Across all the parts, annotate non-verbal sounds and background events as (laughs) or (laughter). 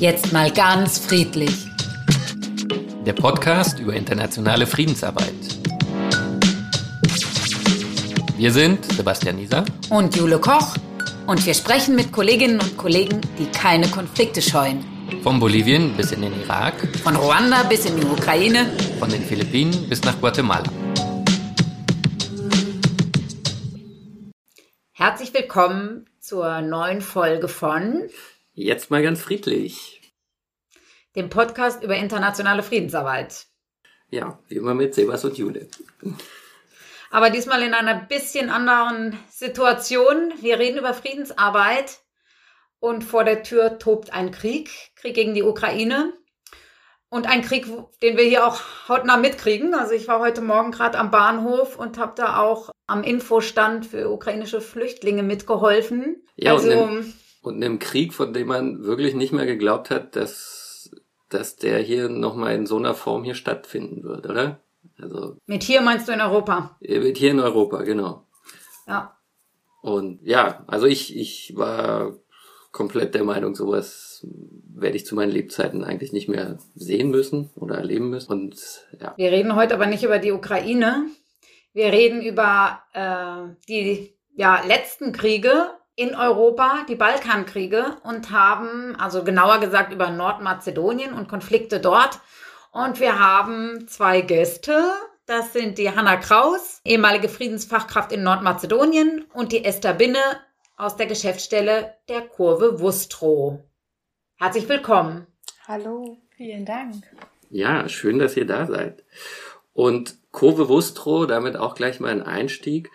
Jetzt mal ganz friedlich. Der Podcast über internationale Friedensarbeit. Wir sind Sebastian Nieser und Jule Koch und wir sprechen mit Kolleginnen und Kollegen, die keine Konflikte scheuen. Von Bolivien bis in den Irak, von Ruanda bis in die Ukraine, von den Philippinen bis nach Guatemala. Herzlich willkommen zur neuen Folge von Jetzt mal ganz friedlich. Dem Podcast über internationale Friedensarbeit. Ja, wie immer mit Sebas und Jule. Aber diesmal in einer bisschen anderen Situation. Wir reden über Friedensarbeit und vor der Tür tobt ein Krieg, Krieg gegen die Ukraine. Und ein Krieg, den wir hier auch hautnah mitkriegen. Also ich war heute Morgen gerade am Bahnhof und habe da auch am Infostand für ukrainische Flüchtlinge mitgeholfen. Ja, also, und, einem, und einem Krieg, von dem man wirklich nicht mehr geglaubt hat, dass, dass der hier nochmal in so einer Form hier stattfinden wird, oder? Also, mit hier meinst du in Europa? Mit hier in Europa, genau. Ja. Und ja, also ich, ich war komplett der Meinung, sowas werde ich zu meinen Lebzeiten eigentlich nicht mehr sehen müssen oder erleben müssen. Und ja. Wir reden heute aber nicht über die Ukraine. Wir reden über äh, die ja, letzten Kriege in Europa, die Balkankriege und haben, also genauer gesagt über Nordmazedonien und Konflikte dort. Und wir haben zwei Gäste. Das sind die Hanna Kraus, ehemalige Friedensfachkraft in Nordmazedonien, und die Esther Binne, aus der Geschäftsstelle der Kurve Wustrow. Herzlich willkommen. Hallo, vielen Dank. Ja, schön, dass ihr da seid. Und Kurve Wustrow, damit auch gleich mal ein Einstieg,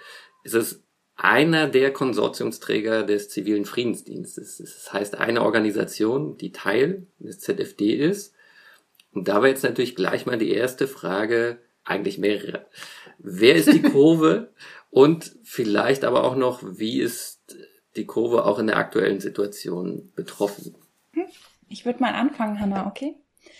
ist es einer der Konsortiumsträger des zivilen Friedensdienstes. Das heißt, eine Organisation, die Teil des ZFD ist. Und da war jetzt natürlich gleich mal die erste Frage, eigentlich mehrere. Wer ist die (laughs) Kurve? Und vielleicht aber auch noch, wie ist die Kurve auch in der aktuellen Situation betroffen. Ich würde mal anfangen, Hanna, okay?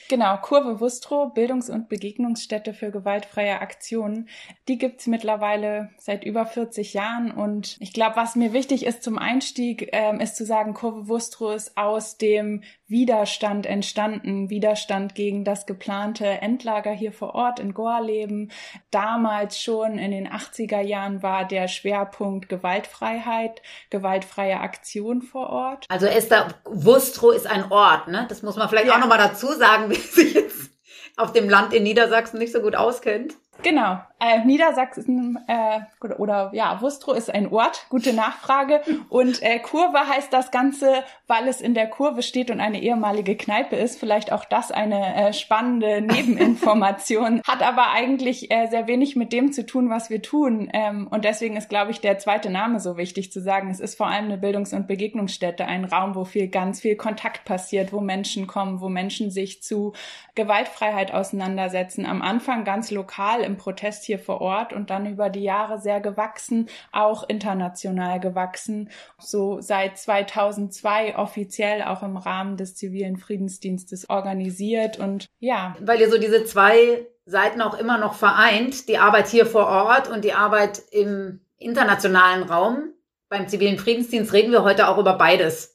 Genau, Kurve Wustrow, Bildungs- und Begegnungsstätte für gewaltfreie Aktionen. Die gibt's mittlerweile seit über 40 Jahren. Und ich glaube, was mir wichtig ist zum Einstieg, ähm, ist zu sagen, Kurve Wustrow ist aus dem Widerstand entstanden. Widerstand gegen das geplante Endlager hier vor Ort in Gorleben. Damals schon in den 80er Jahren war der Schwerpunkt Gewaltfreiheit, gewaltfreie Aktion vor Ort. Also Esther, Wustrow ist ein Ort, ne? Das muss man vielleicht ja. auch nochmal dazu sagen, (laughs) wie sich jetzt auf dem Land in Niedersachsen nicht so gut auskennt. Genau. Äh, Niedersachsen äh, oder, oder ja, Wustrow ist ein Ort, gute Nachfrage. Und äh, Kurve heißt das Ganze, weil es in der Kurve steht und eine ehemalige Kneipe ist. Vielleicht auch das eine äh, spannende (laughs) Nebeninformation. Hat aber eigentlich äh, sehr wenig mit dem zu tun, was wir tun. Ähm, und deswegen ist, glaube ich, der zweite Name so wichtig zu sagen. Es ist vor allem eine Bildungs- und Begegnungsstätte, ein Raum, wo viel, ganz viel Kontakt passiert, wo Menschen kommen, wo Menschen sich zu Gewaltfreiheit auseinandersetzen. Am Anfang ganz lokal im Protest hier vor Ort und dann über die Jahre sehr gewachsen, auch international gewachsen. So seit 2002 offiziell auch im Rahmen des zivilen Friedensdienstes organisiert und ja. Weil ihr so diese zwei Seiten auch immer noch vereint, die Arbeit hier vor Ort und die Arbeit im internationalen Raum. Beim zivilen Friedensdienst reden wir heute auch über beides.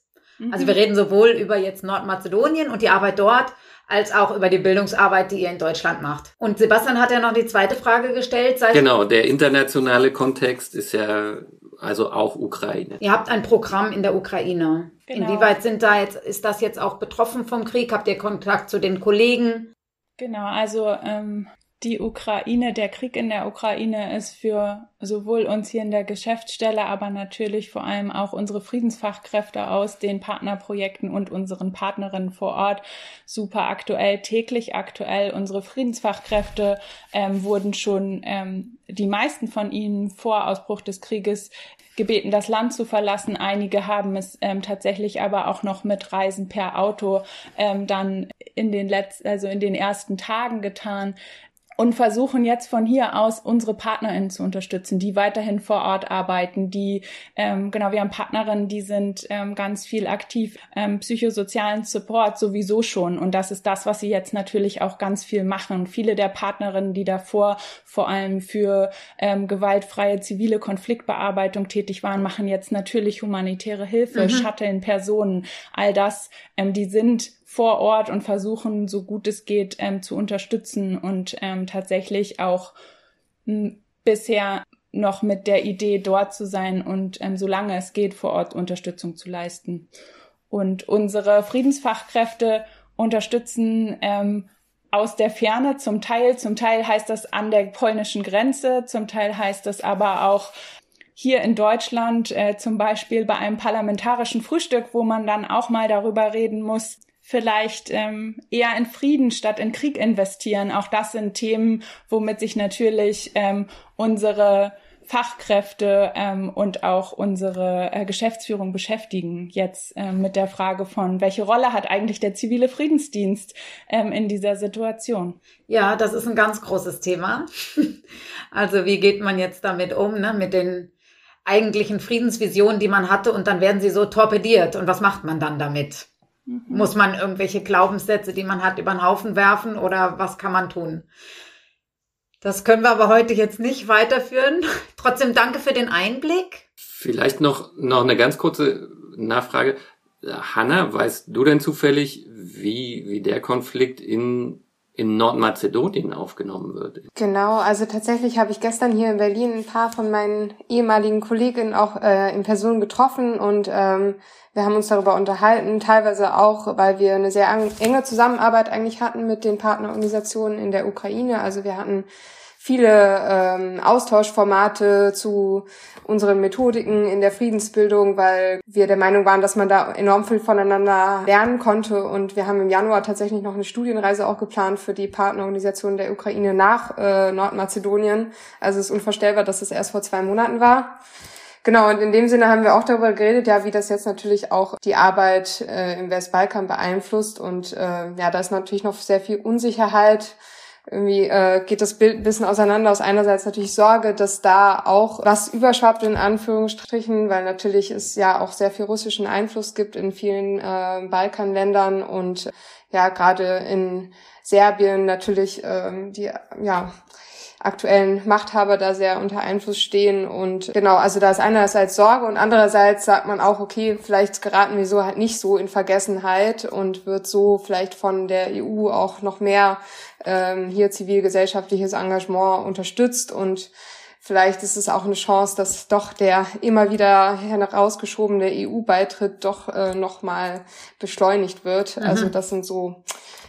Also wir mhm. reden sowohl über jetzt Nordmazedonien und die Arbeit dort, als auch über die Bildungsarbeit, die ihr in Deutschland macht. Und Sebastian hat ja noch die zweite Frage gestellt. genau, der internationale Kontext ist ja also auch Ukraine. Ihr habt ein Programm in der Ukraine. Genau. Inwieweit sind da jetzt, ist das jetzt auch betroffen vom Krieg? Habt ihr Kontakt zu den Kollegen? Genau, also ähm, die Ukraine, der Krieg in der Ukraine ist für sowohl uns hier in der Geschäftsstelle, aber natürlich vor allem auch unsere Friedensfachkräfte aus den Partnerprojekten und unseren Partnerinnen vor Ort super aktuell, täglich aktuell. Unsere Friedensfachkräfte ähm, wurden schon, ähm, die meisten von ihnen vor Ausbruch des Krieges gebeten, das Land zu verlassen. Einige haben es ähm, tatsächlich aber auch noch mit Reisen per Auto ähm, dann in den letzten, also in den ersten Tagen getan. Und versuchen jetzt von hier aus unsere PartnerInnen zu unterstützen, die weiterhin vor Ort arbeiten, die, ähm, genau, wir haben Partnerinnen, die sind ähm, ganz viel aktiv, ähm, psychosozialen Support sowieso schon und das ist das, was sie jetzt natürlich auch ganz viel machen. Viele der Partnerinnen, die davor vor allem für ähm, gewaltfreie zivile Konfliktbearbeitung tätig waren, machen jetzt natürlich humanitäre Hilfe, mhm. shutteln Personen, all das, ähm, die sind vor Ort und versuchen, so gut es geht, ähm, zu unterstützen und ähm, tatsächlich auch m, bisher noch mit der Idee dort zu sein und ähm, solange es geht, vor Ort Unterstützung zu leisten. Und unsere Friedensfachkräfte unterstützen ähm, aus der Ferne zum Teil. Zum Teil heißt das an der polnischen Grenze, zum Teil heißt das aber auch hier in Deutschland, äh, zum Beispiel bei einem parlamentarischen Frühstück, wo man dann auch mal darüber reden muss, vielleicht ähm, eher in Frieden statt in Krieg investieren. Auch das sind Themen, womit sich natürlich ähm, unsere Fachkräfte ähm, und auch unsere äh, Geschäftsführung beschäftigen. Jetzt ähm, mit der Frage von, welche Rolle hat eigentlich der zivile Friedensdienst ähm, in dieser Situation? Ja, das ist ein ganz großes Thema. (laughs) Also wie geht man jetzt damit um, ne? mit den eigentlichen Friedensvisionen, die man hatte, und dann werden sie so torpediert. Und was macht man dann damit? Mhm. Muss man irgendwelche Glaubenssätze, die man hat, über den Haufen werfen oder was kann man tun? Das können wir aber heute jetzt nicht weiterführen. (laughs) Trotzdem danke für den Einblick. Vielleicht noch, noch eine ganz kurze Nachfrage. Hanna, weißt du denn zufällig, wie, wie der Konflikt in in Nordmazedonien aufgenommen wird. Genau, also tatsächlich habe ich gestern hier in Berlin ein paar von meinen ehemaligen Kolleginnen auch äh, in Person getroffen und ähm, wir haben uns darüber unterhalten, teilweise auch, weil wir eine sehr enge Zusammenarbeit eigentlich hatten mit den Partnerorganisationen in der Ukraine. Also wir hatten viele ähm, Austauschformate zu unseren Methodiken in der Friedensbildung, weil wir der Meinung waren, dass man da enorm viel voneinander lernen konnte. Und wir haben im Januar tatsächlich noch eine Studienreise auch geplant für die Partnerorganisation der Ukraine nach äh, Nordmazedonien. Also es ist unvorstellbar, dass es erst vor zwei Monaten war. Genau, und in dem Sinne haben wir auch darüber geredet, ja, wie das jetzt natürlich auch die Arbeit äh, im Westbalkan beeinflusst. Und äh, ja, da ist natürlich noch sehr viel Unsicherheit irgendwie äh, geht das Bild ein bisschen auseinander. Aus einerseits natürlich Sorge, dass da auch was überschwappt in Anführungsstrichen, weil natürlich es ja auch sehr viel russischen Einfluss gibt in vielen äh, Balkanländern und ja gerade in Serbien natürlich ähm, die ja aktuellen Machthaber da sehr unter Einfluss stehen. Und genau, also da ist einerseits Sorge und andererseits sagt man auch, okay, vielleicht geraten wir so halt nicht so in Vergessenheit und wird so vielleicht von der EU auch noch mehr ähm, hier zivilgesellschaftliches Engagement unterstützt und Vielleicht ist es auch eine Chance, dass doch der immer wieder herausgeschobene EU-Beitritt doch äh, nochmal beschleunigt wird. Mhm. Also das sind so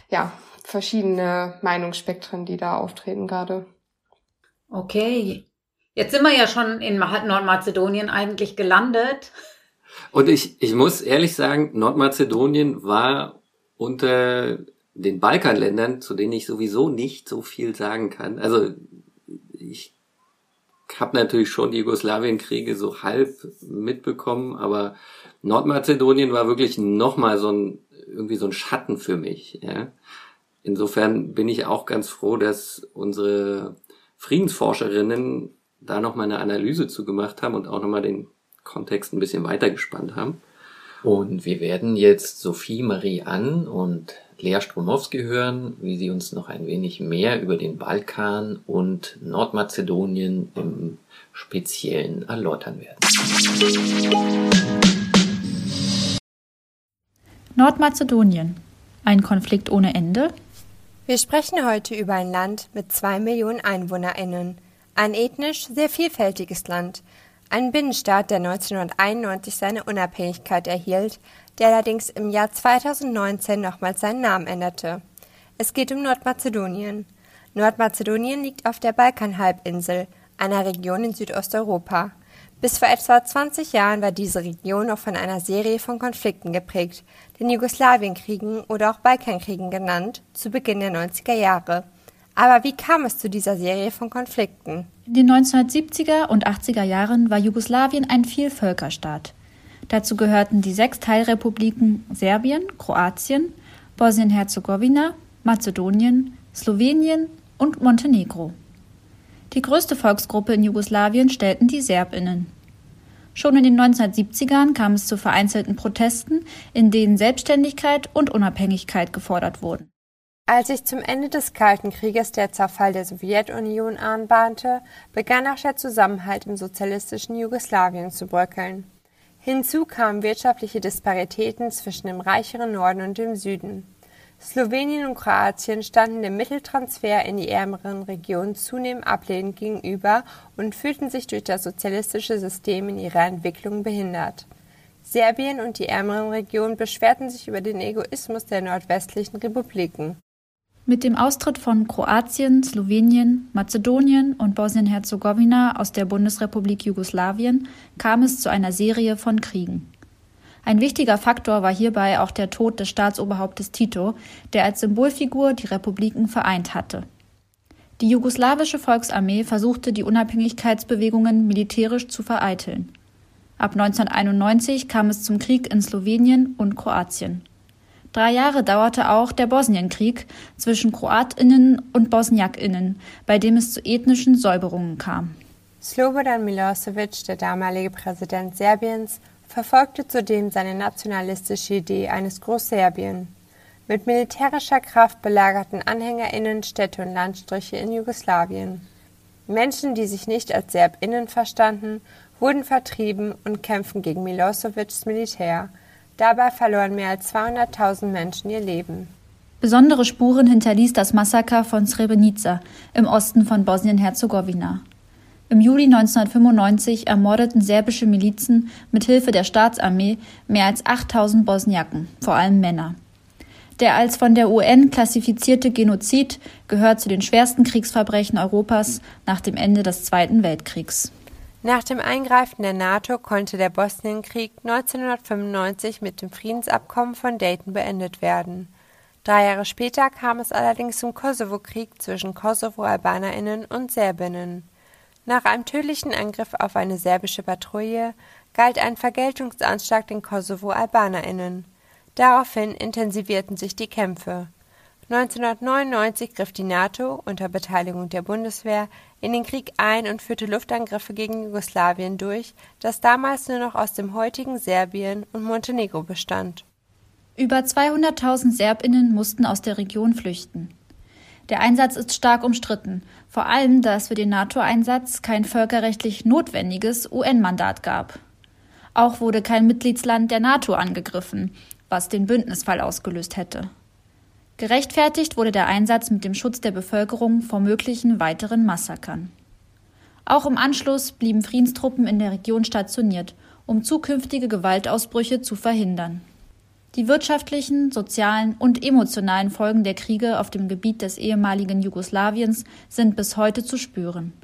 ja verschiedene Meinungsspektren, die da auftreten gerade. Okay. Jetzt sind wir ja schon in Nordmazedonien eigentlich gelandet. Und ich, ich muss ehrlich sagen, Nordmazedonien war unter den Balkanländern, zu denen ich sowieso nicht so viel sagen kann. Also ich habe natürlich schon die Jugoslawienkriege so halb mitbekommen, aber Nordmazedonien war wirklich nochmal so ein irgendwie so ein Schatten für mich. Ja. Insofern bin ich auch ganz froh, dass unsere Friedensforscherinnen da nochmal eine Analyse zu gemacht haben und auch nochmal den Kontext ein bisschen weitergespannt haben. Und wir werden jetzt Sophie Marie Ann und Lea Stromowski hören, wie sie uns noch ein wenig mehr über den Balkan und Nordmazedonien im Speziellen erläutern werden. Nordmazedonien. Ein Konflikt ohne Ende? Wir sprechen heute über ein Land mit zwei Millionen EinwohnerInnen. Ein ethnisch sehr vielfältiges Land. Ein Binnenstaat, der 1991 seine Unabhängigkeit erhielt, der allerdings im Jahr 2019 nochmals seinen Namen änderte. Es geht um Nordmazedonien. Nordmazedonien liegt auf der Balkanhalbinsel, einer Region in Südosteuropa. Bis vor etwa 20 Jahren war diese Region noch von einer Serie von Konflikten geprägt, den Jugoslawienkriegen oder auch Balkankriegen genannt, zu Beginn der 90er Jahre. Aber wie kam es zu dieser Serie von Konflikten? In den 1970er und 80er Jahren war Jugoslawien ein Vielvölkerstaat. Dazu gehörten die sechs Teilrepubliken Serbien, Kroatien, Bosnien-Herzegowina, Mazedonien, Slowenien, und Montenegro. Die größte Volksgruppe in Jugoslawien stellten die Serbinnen. Schon in den 1970ern kam es zu vereinzelten Protesten, in denen Selbstständigkeit und Unabhängigkeit gefordert wurden. Als sich zum Ende des Kalten Krieges der Zerfall der Sowjetunion anbahnte, begann auch der Zusammenhalt im sozialistischen Jugoslawien zu bröckeln. Hinzu kamen wirtschaftliche Disparitäten zwischen dem reicheren Norden und dem Süden. Slowenien und Kroatien standen dem Mitteltransfer in die ärmeren Regionen zunehmend ablehnend gegenüber und fühlten sich durch das sozialistische System in ihrer Entwicklung behindert. Serbien und die ärmeren Regionen beschwerten sich über den Egoismus der nordwestlichen Republiken. Mit dem Austritt von Kroatien, Slowenien, Mazedonien und Bosnien-Herzegowina aus der Bundesrepublik Jugoslawien kam es zu einer Serie von Kriegen. Ein wichtiger Faktor war hierbei auch der Tod des Staatsoberhauptes Tito, der als Symbolfigur die Republiken vereint hatte. Die jugoslawische Volksarmee versuchte die Unabhängigkeitsbewegungen militärisch zu vereiteln. Ab 1991 kam es zum Krieg in Slowenien und Kroatien. Drei Jahre dauerte auch der Bosnienkrieg zwischen Kroatinnen und Bosniakinnen, bei dem es zu ethnischen Säuberungen kam. Slobodan Milosevic, der damalige Präsident Serbiens, verfolgte zudem seine nationalistische Idee eines Großserbien. Mit militärischer Kraft belagerten AnhängerInnen Städte und Landstriche in Jugoslawien. Menschen, die sich nicht als SerbInnen verstanden, wurden vertrieben und kämpften gegen Milosevics Militär. Dabei verloren mehr als 200.000 Menschen ihr Leben. Besondere Spuren hinterließ das Massaker von Srebrenica im Osten von Bosnien-Herzegowina. Im Juli 1995 ermordeten serbische Milizen mit Hilfe der Staatsarmee mehr als 8000 Bosniaken, vor allem Männer. Der als von der UN klassifizierte Genozid gehört zu den schwersten Kriegsverbrechen Europas nach dem Ende des Zweiten Weltkriegs. Nach dem Eingreifen der NATO konnte der Bosnienkrieg 1995 mit dem Friedensabkommen von Dayton beendet werden. Drei Jahre später kam es allerdings zum Kosovo-Krieg zwischen Kosovo-Albanerinnen und Serbinnen. Nach einem tödlichen Angriff auf eine serbische Patrouille galt ein Vergeltungsanschlag den Kosovo-AlbanerInnen. Daraufhin intensivierten sich die Kämpfe. 1999 griff die NATO unter Beteiligung der Bundeswehr in den Krieg ein und führte Luftangriffe gegen Jugoslawien durch, das damals nur noch aus dem heutigen Serbien und Montenegro bestand. Über 200.000 Serbinnen mussten aus der Region flüchten. Der Einsatz ist stark umstritten, vor allem da es für den NATO-Einsatz kein völkerrechtlich notwendiges UN-Mandat gab. Auch wurde kein Mitgliedsland der NATO angegriffen, was den Bündnisfall ausgelöst hätte. Gerechtfertigt wurde der Einsatz mit dem Schutz der Bevölkerung vor möglichen weiteren Massakern. Auch im Anschluss blieben Friedenstruppen in der Region stationiert, um zukünftige Gewaltausbrüche zu verhindern. Die wirtschaftlichen, sozialen und emotionalen Folgen der Kriege auf dem Gebiet des ehemaligen Jugoslawiens sind bis heute zu spüren.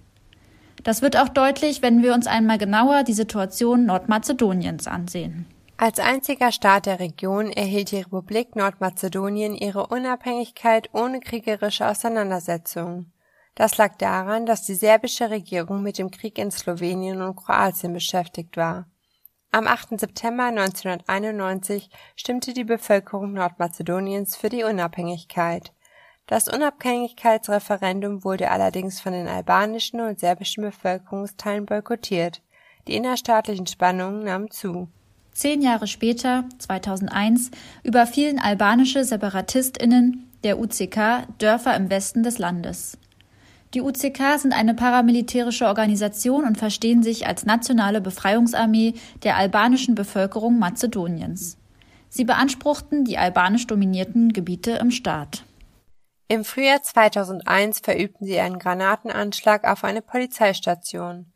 Das wird auch deutlich, wenn wir uns einmal genauer die Situation Nordmazedoniens ansehen. Als einziger Staat der Region erhielt die Republik Nordmazedonien ihre Unabhängigkeit ohne kriegerische Auseinandersetzungen. Das lag daran, dass die serbische Regierung mit dem Krieg in Slowenien und Kroatien beschäftigt war. Am 8. September 1991 stimmte die Bevölkerung Nordmazedoniens für die Unabhängigkeit. Das Unabhängigkeitsreferendum wurde allerdings von den albanischen und serbischen Bevölkerungsteilen boykottiert. Die innerstaatlichen Spannungen nahmen zu. Zehn Jahre später, 2001, überfielen albanische SeparatistInnen der UCK Dörfer im Westen des Landes. Die UCK sind eine paramilitärische Organisation und verstehen sich als nationale Befreiungsarmee der albanischen Bevölkerung Mazedoniens. Sie beanspruchten die albanisch dominierten Gebiete im Staat. Im Frühjahr 2001 verübten sie einen Granatenanschlag auf eine Polizeistation.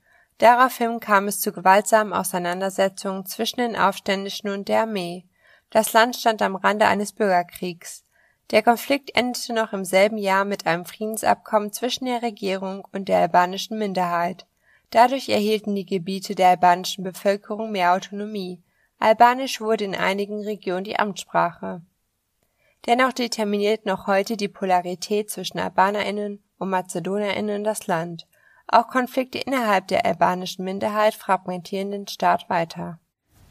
Daraufhin kam es zu gewaltsamen Auseinandersetzungen zwischen den Aufständischen und der Armee. Das Land stand am Rande eines Bürgerkriegs. Der Konflikt endete noch im selben Jahr mit einem Friedensabkommen zwischen der Regierung und der albanischen Minderheit. Dadurch erhielten die Gebiete der albanischen Bevölkerung mehr Autonomie. Albanisch wurde in einigen Regionen die Amtssprache. Dennoch determiniert noch heute die Polarität zwischen Albanerinnen und Mazedonierinnen das Land. Auch Konflikte innerhalb der albanischen Minderheit fragmentieren den Staat weiter.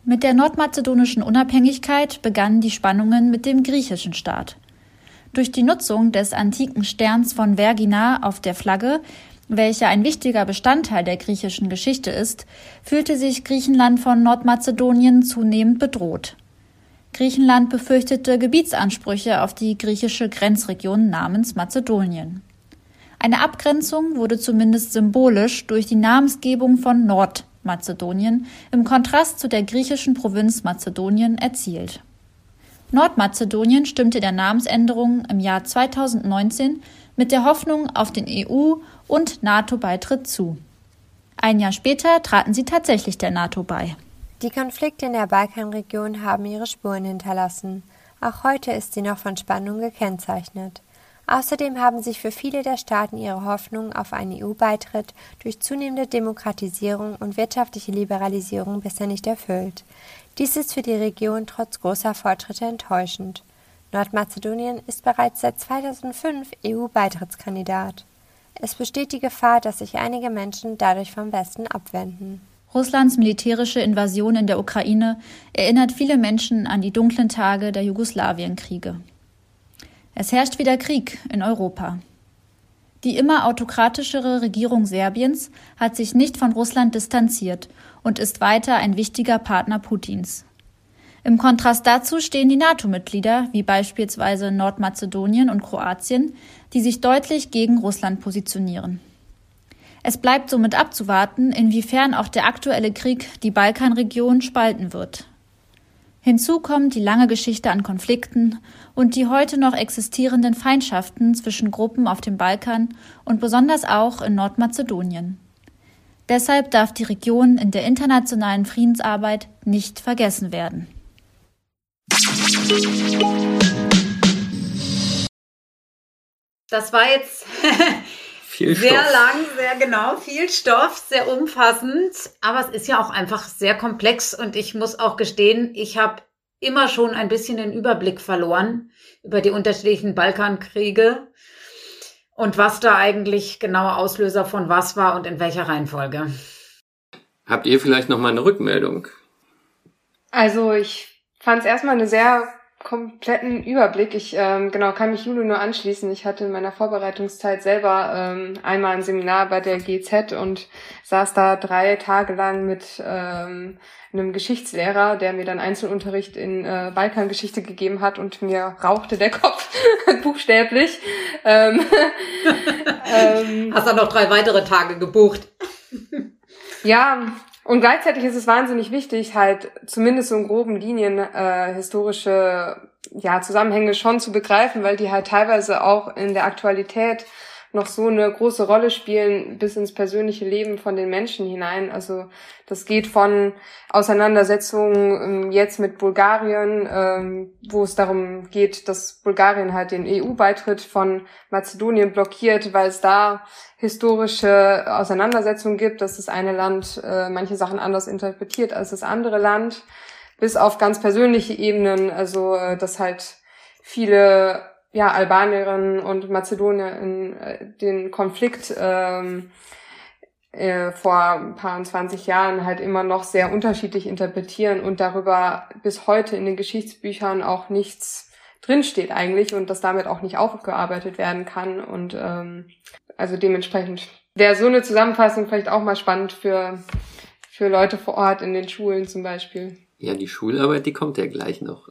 Mit der nordmazedonischen Unabhängigkeit begannen die Spannungen mit dem griechischen Staat. Durch die Nutzung des antiken Sterns von Vergina auf der Flagge, welcher ein wichtiger Bestandteil der griechischen Geschichte ist, fühlte sich Griechenland von Nordmazedonien zunehmend bedroht. Griechenland befürchtete Gebietsansprüche auf die griechische Grenzregion namens Mazedonien. Eine Abgrenzung wurde zumindest symbolisch durch die Namensgebung von Nordmazedonien im Kontrast zu der griechischen Provinz Mazedonien erzielt. Nordmazedonien stimmte der Namensänderung im Jahr 2019 mit der Hoffnung auf den EU- und NATO-Beitritt zu. Ein Jahr später traten sie tatsächlich der NATO bei. Die Konflikte in der Balkanregion haben ihre Spuren hinterlassen. Auch heute ist sie noch von Spannung gekennzeichnet. Außerdem haben sich für viele der Staaten ihre Hoffnungen auf einen EU-Beitritt durch zunehmende Demokratisierung und wirtschaftliche Liberalisierung bisher nicht erfüllt. Dies ist für die Region trotz großer Fortschritte enttäuschend. Nordmazedonien ist bereits seit 2005 EU-Beitrittskandidat. Es besteht die Gefahr, dass sich einige Menschen dadurch vom Westen abwenden. Russlands militärische Invasion in der Ukraine erinnert viele Menschen an die dunklen Tage der Jugoslawienkriege. Es herrscht wieder Krieg in Europa. Die immer autokratischere Regierung Serbiens hat sich nicht von Russland distanziert und ist weiter ein wichtiger Partner Putins. Im Kontrast dazu stehen die NATO-Mitglieder, wie beispielsweise Nordmazedonien und Kroatien, die sich deutlich gegen Russland positionieren. Es bleibt somit abzuwarten, inwiefern auch der aktuelle Krieg die Balkanregion spalten wird. Hinzu kommt die lange Geschichte an Konflikten und die heute noch existierenden Feindschaften zwischen Gruppen auf dem Balkan und besonders auch in Nordmazedonien. Deshalb darf die Region in der internationalen Friedensarbeit nicht vergessen werden. Das war jetzt (laughs) Viel sehr Stoff. lang, sehr genau, viel Stoff, sehr umfassend. Aber es ist ja auch einfach sehr komplex und ich muss auch gestehen, ich habe immer schon ein bisschen den Überblick verloren über die unterschiedlichen Balkankriege und was da eigentlich genaue Auslöser von was war und in welcher Reihenfolge. Habt ihr vielleicht noch mal eine Rückmeldung? Also ich fand es erstmal eine sehr kompletten Überblick. Ich ähm, genau kann mich Jule nur anschließen. Ich hatte in meiner Vorbereitungszeit selber ähm, einmal ein Seminar bei der GZ und saß da drei Tage lang mit ähm, einem Geschichtslehrer, der mir dann Einzelunterricht in äh, Balkangeschichte gegeben hat und mir rauchte der Kopf (laughs) buchstäblich. Ähm, (laughs) ähm, Hast dann noch drei weitere Tage gebucht. ja, und gleichzeitig ist es wahnsinnig wichtig, halt zumindest so in groben Linien äh, historische ja, Zusammenhänge schon zu begreifen, weil die halt teilweise auch in der Aktualität noch so eine große Rolle spielen bis ins persönliche Leben von den Menschen hinein. Also das geht von Auseinandersetzungen ähm, jetzt mit Bulgarien, ähm, wo es darum geht, dass Bulgarien halt den EU-Beitritt von Mazedonien blockiert, weil es da historische Auseinandersetzungen gibt, dass das eine Land äh, manche Sachen anders interpretiert als das andere Land, bis auf ganz persönliche Ebenen, also äh, dass halt viele ja, Albanierinnen und Mazedonier in äh, den Konflikt ähm, äh, vor ein paar 20 Jahren halt immer noch sehr unterschiedlich interpretieren und darüber bis heute in den Geschichtsbüchern auch nichts drinsteht eigentlich und das damit auch nicht aufgearbeitet werden kann. Und ähm, also dementsprechend wäre so eine Zusammenfassung vielleicht auch mal spannend für, für Leute vor Ort in den Schulen zum Beispiel. Ja, die Schularbeit, die kommt ja gleich noch.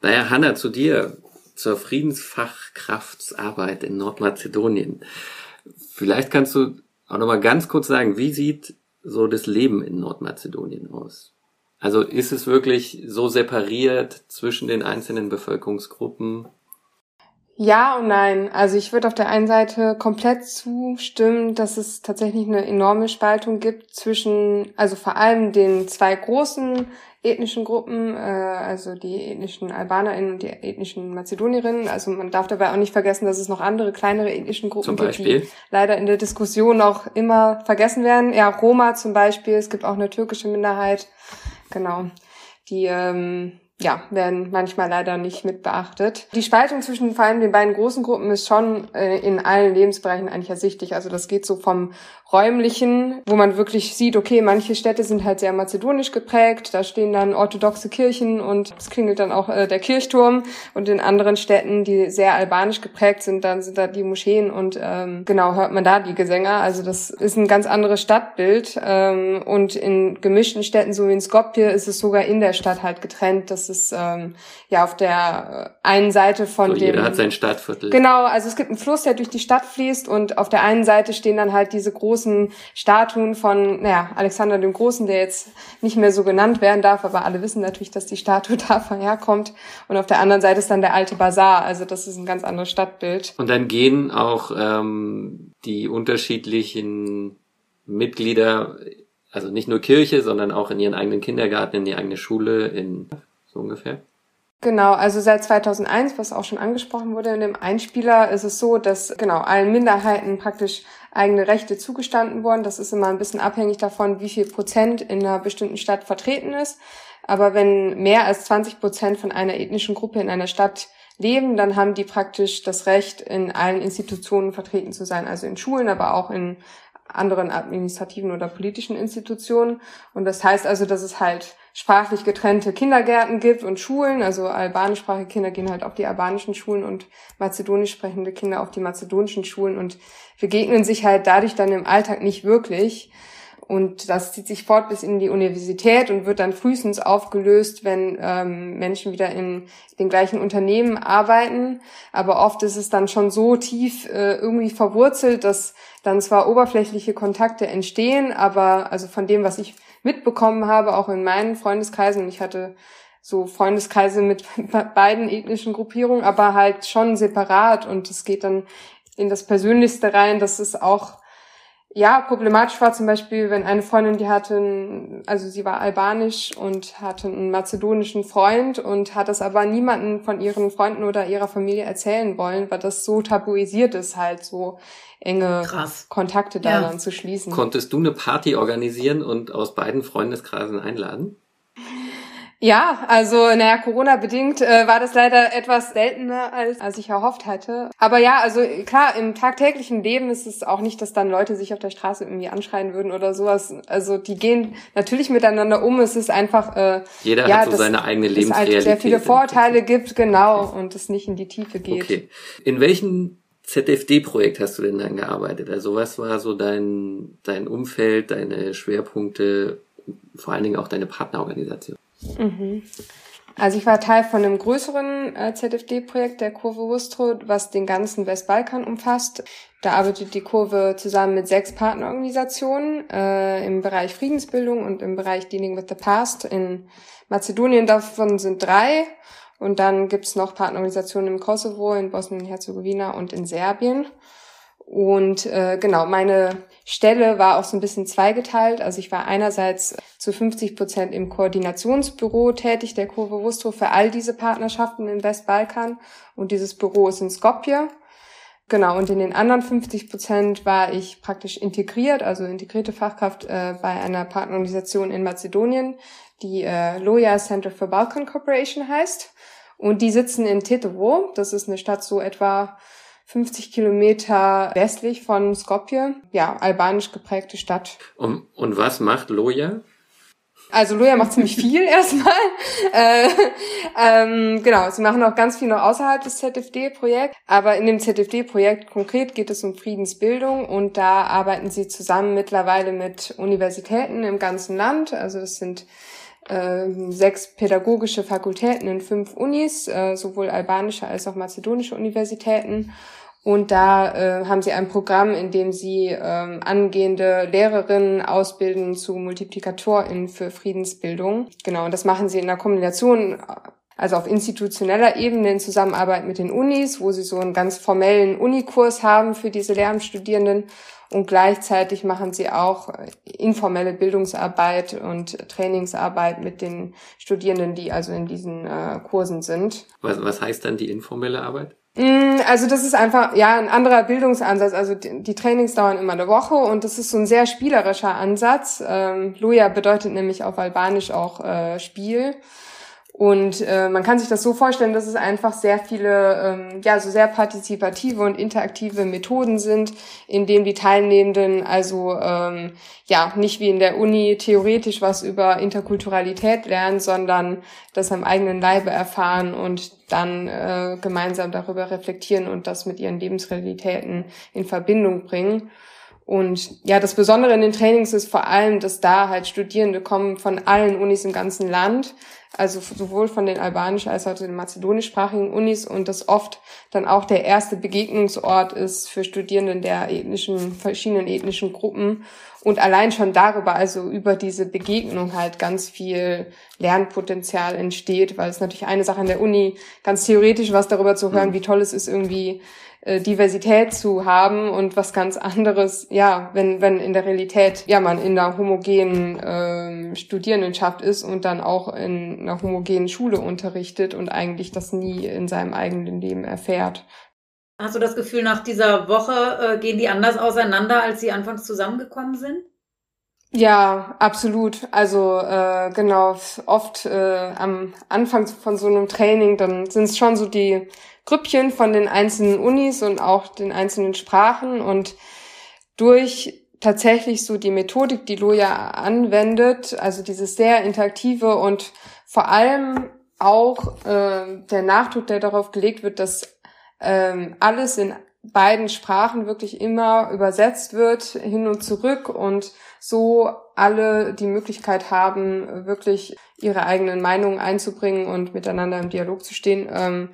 Naja, Hanna, zu dir, zur Friedensfachkraftsarbeit in Nordmazedonien. Vielleicht kannst du auch nochmal ganz kurz sagen, wie sieht so das Leben in Nordmazedonien aus? Also ist es wirklich so separiert zwischen den einzelnen Bevölkerungsgruppen? Ja und nein. Also ich würde auf der einen Seite komplett zustimmen, dass es tatsächlich eine enorme Spaltung gibt zwischen, also vor allem den zwei großen ethnischen Gruppen, äh, also die ethnischen AlbanerInnen und die ethnischen Mazedonierinnen. Also man darf dabei auch nicht vergessen, dass es noch andere kleinere ethnischen Gruppen gibt, die leider in der Diskussion auch immer vergessen werden. Ja, Roma zum Beispiel. Es gibt auch eine türkische Minderheit. Genau. Die ähm, ja, werden manchmal leider nicht mit beachtet. Die Spaltung zwischen vor allem den beiden großen Gruppen ist schon äh, in allen Lebensbereichen eigentlich ersichtlich. Also das geht so vom räumlichen, wo man wirklich sieht, okay, manche Städte sind halt sehr mazedonisch geprägt, da stehen dann orthodoxe Kirchen und es klingelt dann auch äh, der Kirchturm und in anderen Städten, die sehr albanisch geprägt sind, dann sind da die Moscheen und ähm, genau hört man da die Gesänge. Also das ist ein ganz anderes Stadtbild ähm, und in gemischten Städten, so wie in Skopje, ist es sogar in der Stadt halt getrennt. Das ist ähm, ja auf der einen Seite von so, dem... Jeder hat sein Stadtviertel. Genau, also es gibt einen Fluss, der durch die Stadt fließt und auf der einen Seite stehen dann halt diese großen großen Statuen von, naja, Alexander dem Großen, der jetzt nicht mehr so genannt werden darf, aber alle wissen natürlich, dass die Statue (laughs) davon herkommt. Und auf der anderen Seite ist dann der alte Bazar, also das ist ein ganz anderes Stadtbild. Und dann gehen auch ähm, die unterschiedlichen Mitglieder, also nicht nur Kirche, sondern auch in ihren eigenen Kindergarten, in die eigene Schule, in so ungefähr. Genau, also seit 2001, was auch schon angesprochen wurde in dem Einspieler, ist es so, dass genau allen Minderheiten praktisch eigene Rechte zugestanden wurden. Das ist immer ein bisschen abhängig davon, wie viel Prozent in einer bestimmten Stadt vertreten ist. Aber wenn mehr als 20 Prozent von einer ethnischen Gruppe in einer Stadt leben, dann haben die praktisch das Recht, in allen Institutionen vertreten zu sein, also in Schulen, aber auch in anderen administrativen oder politischen Institutionen. Und das heißt also, dass es halt sprachlich getrennte Kindergärten gibt und Schulen. Also albanischsprachige Kinder gehen halt auf die albanischen Schulen und mazedonisch sprechende Kinder auf die mazedonischen Schulen und begegnen sich halt dadurch dann im Alltag nicht wirklich. Und das zieht sich fort bis in die Universität und wird dann frühestens aufgelöst, wenn ähm, Menschen wieder in den gleichen Unternehmen arbeiten. Aber oft ist es dann schon so tief äh, irgendwie verwurzelt, dass dann zwar oberflächliche Kontakte entstehen, aber also von dem, was ich mitbekommen habe, auch in meinen Freundeskreisen, ich hatte so Freundeskreise mit (laughs) beiden ethnischen Gruppierungen, aber halt schon separat. Und es geht dann in das Persönlichste rein, dass es auch ja, problematisch war zum Beispiel, wenn eine Freundin, die hatte, also sie war albanisch und hatte einen mazedonischen Freund und hat das aber niemanden von ihren Freunden oder ihrer Familie erzählen wollen, weil das so tabuisiert ist, halt so enge Krass. Kontakte da ja. zu schließen. Konntest du eine Party organisieren und aus beiden Freundeskreisen einladen? Ja, also naja, Corona-bedingt äh, war das leider etwas seltener, als, als ich erhofft hatte. Aber ja, also klar, im tagtäglichen Leben ist es auch nicht, dass dann Leute sich auf der Straße irgendwie anschreien würden oder sowas. Also die gehen natürlich miteinander um. Es ist einfach äh, jeder ja, hat so seine eigene Lebensrealität. Es halt sehr viele Vorteile gibt, genau, okay. und es nicht in die Tiefe geht. Okay. In welchen ZFD-Projekt hast du denn dann gearbeitet? Also was war so dein, dein Umfeld, deine Schwerpunkte, vor allen Dingen auch deine Partnerorganisation? Mhm. Also ich war Teil von einem größeren äh, ZFD-Projekt der Kurve Wustro, was den ganzen Westbalkan umfasst. Da arbeitet die Kurve zusammen mit sechs Partnerorganisationen äh, im Bereich Friedensbildung und im Bereich Dealing with the Past. In Mazedonien davon sind drei. Und dann gibt's noch Partnerorganisationen im Kosovo, in Bosnien-Herzegowina und in Serbien. Und äh, genau, meine Stelle war auch so ein bisschen zweigeteilt. Also ich war einerseits zu 50 Prozent im Koordinationsbüro tätig, der Kurve Wustro, für all diese Partnerschaften im Westbalkan. Und dieses Büro ist in Skopje. Genau, und in den anderen 50 Prozent war ich praktisch integriert, also integrierte Fachkraft äh, bei einer Partnerorganisation in Mazedonien, die äh, Loja Center for Balkan Cooperation heißt. Und die sitzen in Tetovo. Das ist eine Stadt so etwa 50 Kilometer westlich von Skopje. Ja, albanisch geprägte Stadt. Und, und was macht Loja? Also Loja macht ziemlich viel (laughs) erstmal. Äh, ähm, genau, sie machen auch ganz viel noch außerhalb des ZFD-Projekts. Aber in dem ZFD-Projekt konkret geht es um Friedensbildung und da arbeiten sie zusammen mittlerweile mit Universitäten im ganzen Land. Also es sind sechs pädagogische Fakultäten in fünf Unis, äh, sowohl albanische als auch mazedonische Universitäten. Und da äh, haben sie ein Programm, in dem sie äh, angehende Lehrerinnen ausbilden zu MultiplikatorInnen für Friedensbildung. Genau, und das machen sie in der Kombination, also auf institutioneller Ebene in Zusammenarbeit mit den Unis, wo sie so einen ganz formellen Unikurs haben für diese Lehramtsstudierenden und gleichzeitig machen sie auch äh, informelle Bildungsarbeit und Trainingsarbeit mit den Studierenden, die also in diesen äh, Kursen sind. Was, was heißt dann die informelle Arbeit? Mm, also das ist einfach ja ein anderer Bildungsansatz. Also die, die, Trainings dauern immer eine Woche und das ist so ein sehr spielerischer Ansatz. Ähm, Luja bedeutet nämlich auf Albanisch auch äh, Spiel. Und äh, man kann sich das so vorstellen, dass es einfach sehr viele, ähm, ja, so sehr partizipative und interaktive Methoden sind, in denen die Teilnehmenden also ähm, ja nicht wie in der Uni theoretisch was über Interkulturalität lernen, sondern das am eigenen Leibe erfahren und dann äh, gemeinsam darüber reflektieren und das mit ihren Lebensrealitäten in Verbindung bringen. Und ja, das Besondere in den Trainings ist vor allem, dass da halt Studierende kommen von allen Unis im ganzen Land. Also sowohl von den albanisch als auch den mazedonischsprachigen Unis. Und das oft dann auch der erste Begegnungsort ist für Studierenden der ethnischen, verschiedenen ethnischen Gruppen. Und allein schon darüber, also über diese Begegnung halt ganz viel Lernpotenzial entsteht, weil es natürlich eine Sache an der Uni ganz theoretisch was darüber zu hören, mhm. wie toll es ist, irgendwie äh, Diversität zu haben und was ganz anderes, ja, wenn, wenn in der Realität, ja, man in einer homogenen äh, Studierendenschaft ist und dann auch in einer homogenen Schule unterrichtet und eigentlich das nie in seinem eigenen Leben erfährt. Hast du das Gefühl, nach dieser Woche äh, gehen die anders auseinander, als sie anfangs zusammengekommen sind? Ja, absolut. Also äh, genau, oft äh, am Anfang von so einem Training, dann sind es schon so die Grüppchen von den einzelnen Unis und auch den einzelnen Sprachen und durch tatsächlich so die Methodik, die Loja anwendet, also dieses sehr interaktive und vor allem auch äh, der Nachdruck, der darauf gelegt wird, dass ähm, alles in beiden Sprachen wirklich immer übersetzt wird, hin und zurück und so alle die Möglichkeit haben, wirklich ihre eigenen Meinungen einzubringen und miteinander im Dialog zu stehen. Ähm,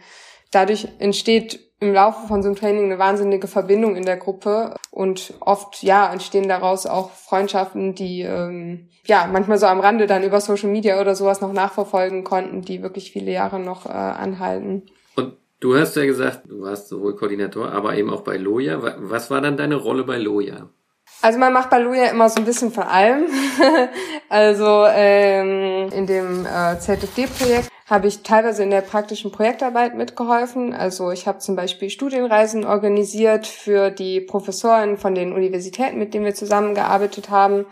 dadurch entsteht im Laufe von so einem Training eine wahnsinnige Verbindung in der Gruppe und oft ja entstehen daraus auch Freundschaften, die ähm, ja manchmal so am Rande dann über Social Media oder sowas noch nachverfolgen konnten, die wirklich viele Jahre noch äh, anhalten. Und du hast ja gesagt, du warst sowohl Koordinator, aber eben auch bei Loja. Was war dann deine Rolle bei Loja? Also man macht bei Loja immer so ein bisschen von allem. (laughs) also ähm, in dem äh, ZFD-Projekt habe ich teilweise in der praktischen Projektarbeit mitgeholfen. Also ich habe zum Beispiel Studienreisen organisiert für die Professoren von den Universitäten, mit denen wir zusammengearbeitet haben,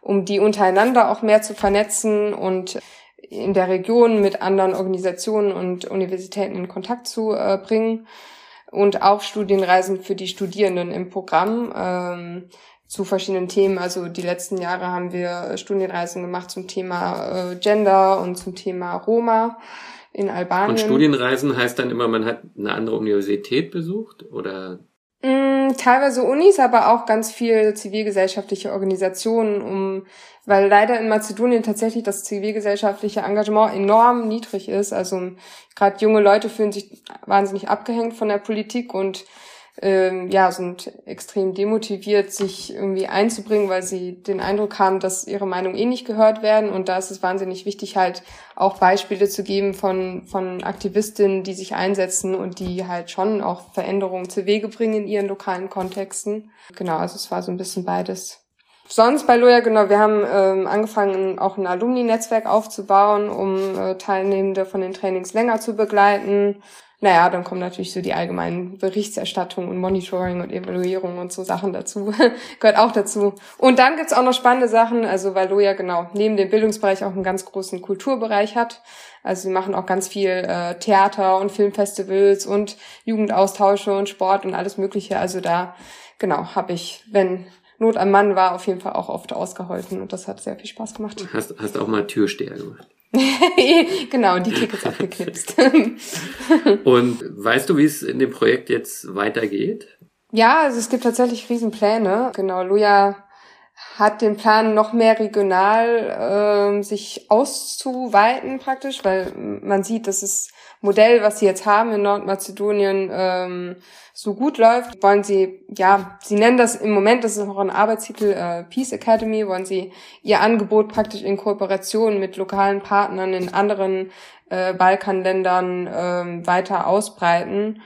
um die untereinander auch mehr zu vernetzen und in der Region mit anderen Organisationen und Universitäten in Kontakt zu äh, bringen. Und auch Studienreisen für die Studierenden im Programm. Ähm, zu verschiedenen Themen. Also die letzten Jahre haben wir Studienreisen gemacht zum Thema äh, Gender und zum Thema Roma in Albanien. Und Studienreisen heißt dann immer, man hat eine andere Universität besucht oder? Mm, teilweise Unis, aber auch ganz viel zivilgesellschaftliche Organisationen, um, weil leider in Mazedonien tatsächlich das zivilgesellschaftliche Engagement enorm niedrig ist. Also gerade junge Leute fühlen sich wahnsinnig abgehängt von der Politik und ähm, ja, sind extrem demotiviert, sich irgendwie einzubringen, weil sie den Eindruck haben, dass ihre Meinung eh nicht gehört werden. Und da ist es wahnsinnig wichtig, halt auch Beispiele zu geben von, von Aktivistinnen, die sich einsetzen und die halt schon auch Veränderungen zu Wege bringen in ihren lokalen Kontexten. Genau, also es war so ein bisschen beides. Sonst bei Loja, genau, wir haben ähm, angefangen, auch ein Alumni-Netzwerk aufzubauen, um äh, Teilnehmende von den Trainings länger zu begleiten. Naja, dann kommen natürlich so die allgemeinen Berichterstattungen und Monitoring und Evaluierung und so Sachen dazu. (laughs) Gehört auch dazu. Und dann gibt's auch noch spannende Sachen, also weil Loja genau neben dem Bildungsbereich auch einen ganz großen Kulturbereich hat. Also sie machen auch ganz viel äh, Theater und Filmfestivals und Jugendaustausche und Sport und alles Mögliche. Also da, genau, habe ich, wenn Not am Mann war, auf jeden Fall auch oft ausgeholfen und das hat sehr viel Spaß gemacht. (laughs) Hast, hast auch mal Türsteher gemacht? (laughs) genau, die Tickets abgeknipst. (laughs) Und weißt du, wie es in dem Projekt jetzt weitergeht? Ja, also es gibt tatsächlich Riesenpläne. Genau, Luja hat den Plan, noch mehr regional äh, sich auszuweiten praktisch, weil man sieht, dass das Modell, was sie jetzt haben in Nordmazedonien, ähm, so gut läuft, wollen sie, ja, sie nennen das im Moment, das ist noch ein Arbeitstitel, äh, Peace Academy, wollen sie ihr Angebot praktisch in Kooperation mit lokalen Partnern in anderen äh, Balkanländern äh, weiter ausbreiten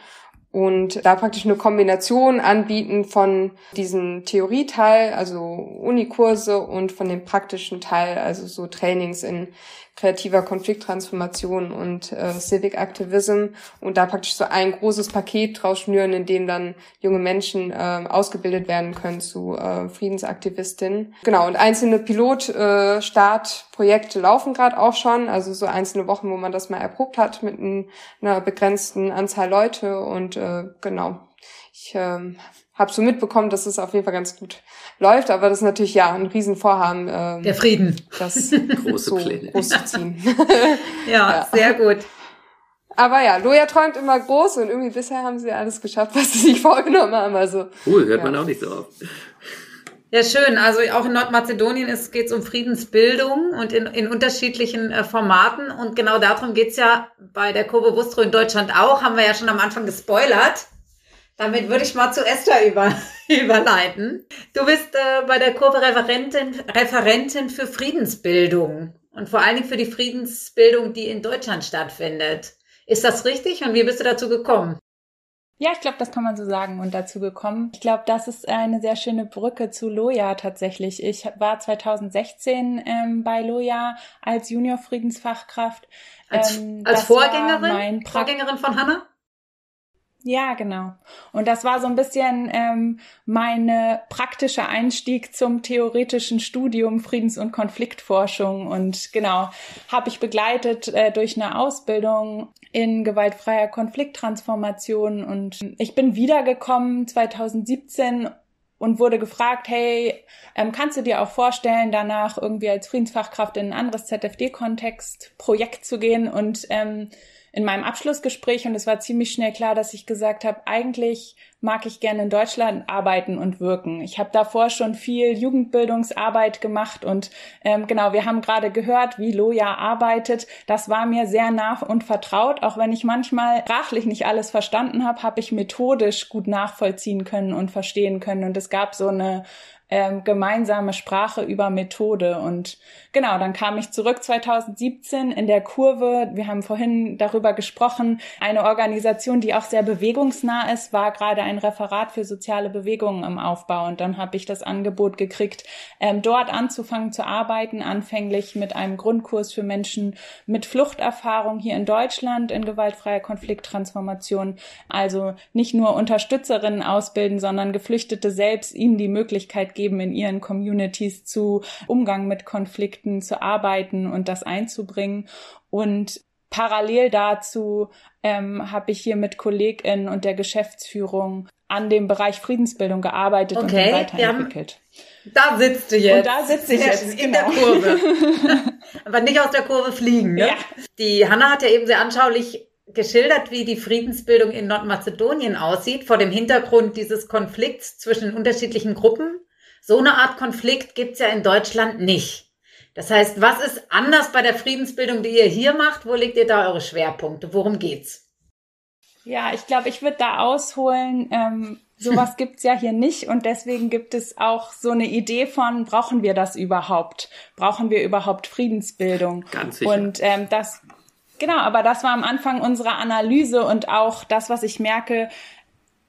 und da praktisch eine Kombination anbieten von diesem Theorieteil, also Unikurse und von dem praktischen Teil, also so Trainings in kreativer Konflikttransformation und äh, Civic Activism und da praktisch so ein großes Paket draus schnüren, in dem dann junge Menschen äh, ausgebildet werden können zu äh, Friedensaktivistinnen. Genau, und einzelne Pilotstartprojekte äh, laufen gerade auch schon, also so einzelne Wochen, wo man das mal erprobt hat mit ein, einer begrenzten Anzahl Leute und äh, genau. Ich ähm, habe so mitbekommen, dass es auf jeden Fall ganz gut läuft, aber das ist natürlich ja ein Riesenvorhaben. Ähm, Der Frieden. Das (laughs) große so Pläne. groß zu ziehen. (laughs) ja, ja, sehr gut. Aber ja, Loja träumt immer groß und irgendwie bisher haben sie alles geschafft, was sie sich vorgenommen haben. Also, cool, hört ja. man auch nicht so oft. Ja, schön. Also auch in Nordmazedonien geht es um Friedensbildung und in, in unterschiedlichen äh, Formaten. Und genau darum geht's ja bei der Kurve Wustro in Deutschland auch. Haben wir ja schon am Anfang gespoilert. Damit würde ich mal zu Esther über, (laughs) überleiten. Du bist äh, bei der Kurve Referentin, Referentin für Friedensbildung und vor allen Dingen für die Friedensbildung, die in Deutschland stattfindet. Ist das richtig und wie bist du dazu gekommen? Ja, ich glaube, das kann man so sagen und dazu gekommen. Ich glaube, das ist eine sehr schöne Brücke zu Loja tatsächlich. Ich war 2016 ähm, bei Loja als Junior-Friedensfachkraft. Als, ähm, als Vorgängerin? Vorgängerin von Hannah? Ja, genau. Und das war so ein bisschen ähm, meine praktische Einstieg zum theoretischen Studium Friedens- und Konfliktforschung. Und genau, habe ich begleitet äh, durch eine Ausbildung in gewaltfreier Konflikttransformation. Und ich bin wiedergekommen 2017 und wurde gefragt, hey, ähm, kannst du dir auch vorstellen, danach irgendwie als Friedensfachkraft in ein anderes ZFD-Kontext-Projekt zu gehen? Und ähm, in meinem Abschlussgespräch und es war ziemlich schnell klar, dass ich gesagt habe, eigentlich mag ich gerne in Deutschland arbeiten und wirken. Ich habe davor schon viel Jugendbildungsarbeit gemacht und ähm, genau, wir haben gerade gehört, wie Loja arbeitet. Das war mir sehr nah und vertraut, auch wenn ich manchmal sprachlich nicht alles verstanden habe, habe ich methodisch gut nachvollziehen können und verstehen können und es gab so eine ähm, gemeinsame Sprache über Methode. Und genau, dann kam ich zurück 2017 in der Kurve. Wir haben vorhin darüber gesprochen. Eine Organisation, die auch sehr bewegungsnah ist, war gerade ein Referat für soziale Bewegungen im Aufbau. Und dann habe ich das Angebot gekriegt, ähm, dort anzufangen zu arbeiten, anfänglich mit einem Grundkurs für Menschen mit Fluchterfahrung hier in Deutschland in gewaltfreier Konflikttransformation. Also nicht nur Unterstützerinnen ausbilden, sondern Geflüchtete selbst ihnen die Möglichkeit geben, in ihren Communities zu Umgang mit Konflikten zu arbeiten und das einzubringen. Und parallel dazu ähm, habe ich hier mit KollegInnen und der Geschäftsführung an dem Bereich Friedensbildung gearbeitet okay, und weiterentwickelt. da sitzt du jetzt. Und da sitze ich jetzt in genau. der Kurve. (laughs) Aber nicht aus der Kurve fliegen. Ne? Ja. Die Hanna hat ja eben sehr anschaulich geschildert, wie die Friedensbildung in Nordmazedonien aussieht, vor dem Hintergrund dieses Konflikts zwischen unterschiedlichen Gruppen. So eine Art Konflikt gibt's ja in Deutschland nicht. Das heißt, was ist anders bei der Friedensbildung, die ihr hier macht? Wo legt ihr da eure Schwerpunkte? Worum geht's? Ja, ich glaube, ich würde da ausholen. Ähm, sowas (laughs) gibt's ja hier nicht und deswegen gibt es auch so eine Idee von, brauchen wir das überhaupt? Brauchen wir überhaupt Friedensbildung? Ganz sicher. Und ähm, das Genau, aber das war am Anfang unserer Analyse und auch das, was ich merke,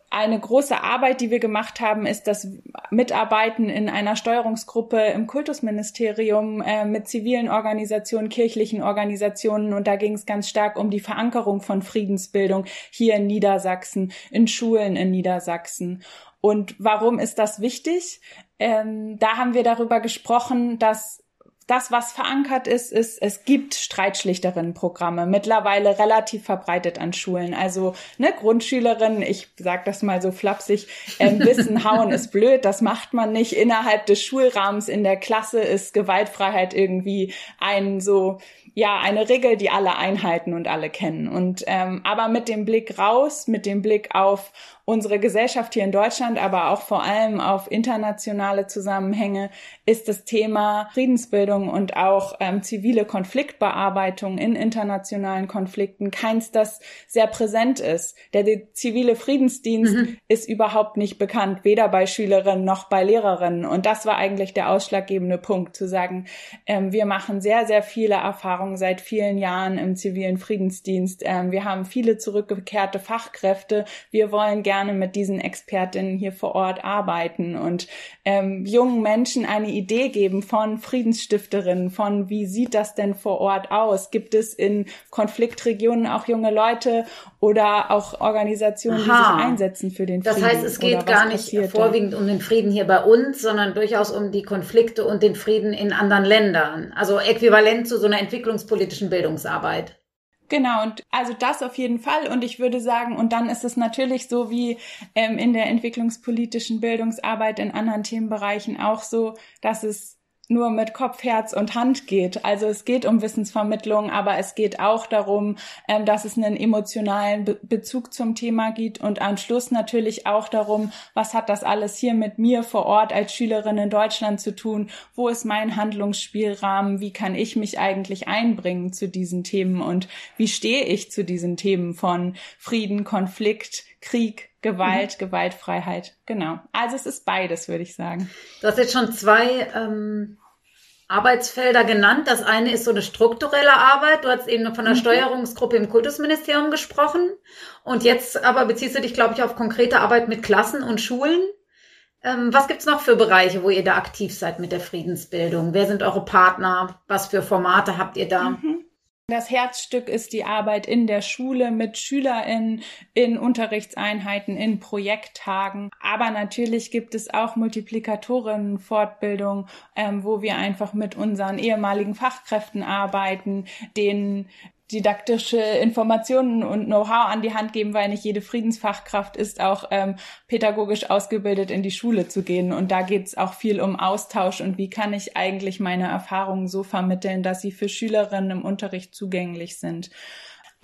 eine große Arbeit, die wir gemacht haben, ist das Mitarbeiten in einer Steuerungsgruppe im Kultusministerium äh, mit zivilen Organisationen, kirchlichen Organisationen. Und da ging es ganz stark um die Verankerung von Friedensbildung hier in Niedersachsen, in Schulen in Niedersachsen. Und warum ist das wichtig? Ähm, da haben wir darüber gesprochen, dass das, was verankert ist, ist, es gibt Streitschlichterinnenprogramme, mittlerweile relativ verbreitet an Schulen. Also ne, Grundschülerinnen, ich sag das mal so flapsig, äh, (laughs) wissen, hauen ist blöd, das macht man nicht. Innerhalb des Schulrahmens in der Klasse ist Gewaltfreiheit irgendwie ein so ja eine Regel, die alle einhalten und alle kennen. Und ähm, aber mit dem Blick raus, mit dem Blick auf unsere Gesellschaft hier in Deutschland, aber auch vor allem auf internationale Zusammenhänge, ist das Thema Friedensbildung und auch ähm, zivile Konfliktbearbeitung in internationalen Konflikten keins, das sehr präsent ist. Der, der zivile Friedensdienst mhm. ist überhaupt nicht bekannt, weder bei Schülerinnen noch bei Lehrerinnen. Und das war eigentlich der ausschlaggebende Punkt, zu sagen, ähm, wir machen sehr, sehr viele Erfahrungen seit vielen Jahren im zivilen Friedensdienst. Ähm, wir haben viele zurückgekehrte Fachkräfte. Wir wollen gerne gerne mit diesen Expertinnen hier vor Ort arbeiten und ähm, jungen Menschen eine Idee geben von Friedensstifterinnen, von wie sieht das denn vor Ort aus? Gibt es in Konfliktregionen auch junge Leute oder auch Organisationen, Aha. die sich einsetzen für den Frieden? Das heißt, es geht gar nicht vorwiegend da? um den Frieden hier bei uns, sondern durchaus um die Konflikte und den Frieden in anderen Ländern. Also äquivalent zu so einer entwicklungspolitischen Bildungsarbeit. Genau, und also das auf jeden Fall. Und ich würde sagen, und dann ist es natürlich so wie ähm, in der entwicklungspolitischen Bildungsarbeit in anderen Themenbereichen auch so, dass es nur mit Kopf, Herz und Hand geht. Also es geht um Wissensvermittlung, aber es geht auch darum, ähm, dass es einen emotionalen Be Bezug zum Thema gibt und am Schluss natürlich auch darum, was hat das alles hier mit mir vor Ort als Schülerin in Deutschland zu tun? Wo ist mein Handlungsspielrahmen? Wie kann ich mich eigentlich einbringen zu diesen Themen und wie stehe ich zu diesen Themen von Frieden, Konflikt, Krieg, Gewalt, mhm. Gewaltfreiheit. Genau. Also es ist beides, würde ich sagen. Du hast jetzt schon zwei ähm, Arbeitsfelder genannt. Das eine ist so eine strukturelle Arbeit. Du hast eben von der mhm. Steuerungsgruppe im Kultusministerium gesprochen. Und jetzt aber beziehst du dich, glaube ich, auf konkrete Arbeit mit Klassen und Schulen. Ähm, was gibt's noch für Bereiche, wo ihr da aktiv seid mit der Friedensbildung? Wer sind eure Partner? Was für Formate habt ihr da? Mhm. Das Herzstück ist die Arbeit in der Schule mit SchülerInnen, in Unterrichtseinheiten, in Projekttagen. Aber natürlich gibt es auch Multiplikatorinnen-Fortbildung, ähm, wo wir einfach mit unseren ehemaligen Fachkräften arbeiten, denen didaktische Informationen und Know-how an die Hand geben, weil nicht jede Friedensfachkraft ist auch ähm, pädagogisch ausgebildet in die Schule zu gehen. Und da geht es auch viel um Austausch und wie kann ich eigentlich meine Erfahrungen so vermitteln, dass sie für Schülerinnen im Unterricht zugänglich sind.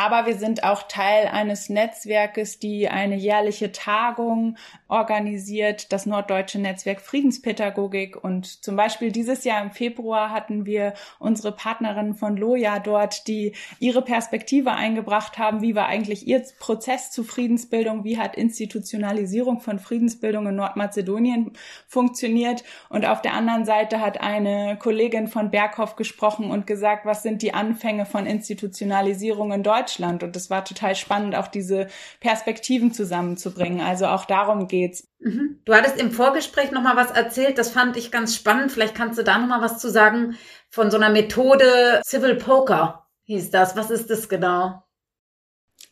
Aber wir sind auch Teil eines Netzwerkes, die eine jährliche Tagung organisiert, das Norddeutsche Netzwerk Friedenspädagogik. Und zum Beispiel dieses Jahr im Februar hatten wir unsere Partnerinnen von Loja dort, die ihre Perspektive eingebracht haben. Wie war eigentlich ihr Prozess zu Friedensbildung? Wie hat Institutionalisierung von Friedensbildung in Nordmazedonien funktioniert? Und auf der anderen Seite hat eine Kollegin von Berghoff gesprochen und gesagt, was sind die Anfänge von Institutionalisierung in Deutschland? Deutschland. Und es war total spannend, auch diese Perspektiven zusammenzubringen. Also auch darum geht's. Mhm. Du hattest im Vorgespräch noch mal was erzählt, das fand ich ganz spannend. Vielleicht kannst du da noch mal was zu sagen von so einer Methode Civil Poker hieß das. Was ist das genau?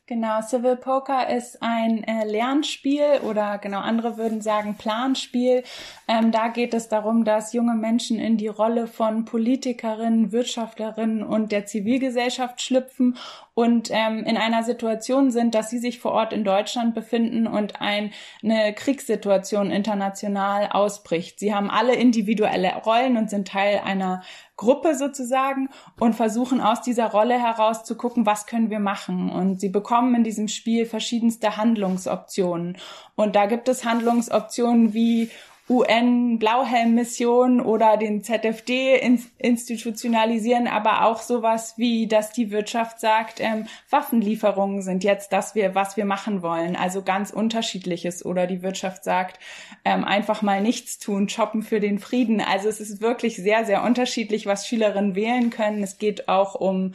Genau, Civil Poker ist ein äh, Lernspiel oder genau andere würden sagen Planspiel. Ähm, da geht es darum, dass junge Menschen in die Rolle von Politikerinnen, Wirtschaftlerinnen und der Zivilgesellschaft schlüpfen und ähm, in einer Situation sind, dass sie sich vor Ort in Deutschland befinden und ein, eine Kriegssituation international ausbricht. Sie haben alle individuelle Rollen und sind Teil einer Gruppe sozusagen und versuchen aus dieser Rolle heraus zu gucken, was können wir machen. Und sie bekommen in diesem Spiel verschiedenste Handlungsoptionen. Und da gibt es Handlungsoptionen wie UN-Blauhelm-Mission oder den ZFD institutionalisieren, aber auch sowas wie, dass die Wirtschaft sagt, ähm, Waffenlieferungen sind jetzt das, wir, was wir machen wollen. Also ganz unterschiedliches. Oder die Wirtschaft sagt, ähm, einfach mal nichts tun, shoppen für den Frieden. Also es ist wirklich sehr, sehr unterschiedlich, was Schülerinnen wählen können. Es geht auch um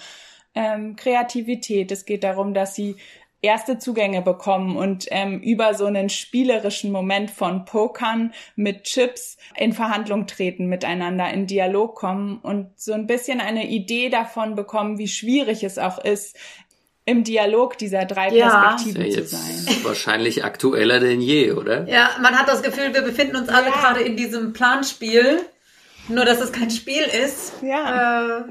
ähm, Kreativität. Es geht darum, dass sie erste Zugänge bekommen und ähm, über so einen spielerischen Moment von Pokern mit Chips in Verhandlung treten, miteinander in Dialog kommen und so ein bisschen eine Idee davon bekommen, wie schwierig es auch ist, im Dialog dieser drei ja. Perspektiven ja, zu sein. Wahrscheinlich aktueller denn je, oder? Ja, man hat das Gefühl, wir befinden uns alle ja. gerade in diesem Planspiel. Nur, dass es kein Spiel ist. Ja. Äh,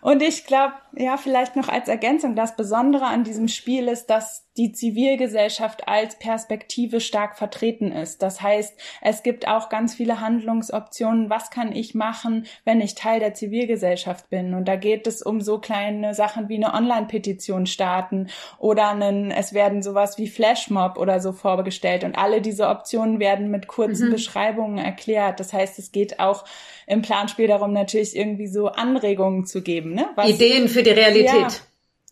und ich glaube, ja, vielleicht noch als Ergänzung, das Besondere an diesem Spiel ist, dass die Zivilgesellschaft als Perspektive stark vertreten ist. Das heißt, es gibt auch ganz viele Handlungsoptionen. Was kann ich machen, wenn ich Teil der Zivilgesellschaft bin? Und da geht es um so kleine Sachen wie eine Online-Petition starten oder einen, es werden sowas wie Flashmob oder so vorgestellt. Und alle diese Optionen werden mit kurzen mhm. Beschreibungen erklärt. Das heißt, es geht auch im Planspiel darum, natürlich irgendwie so Anregungen zu geben. Ne? Was, Ideen für die Realität. Ja,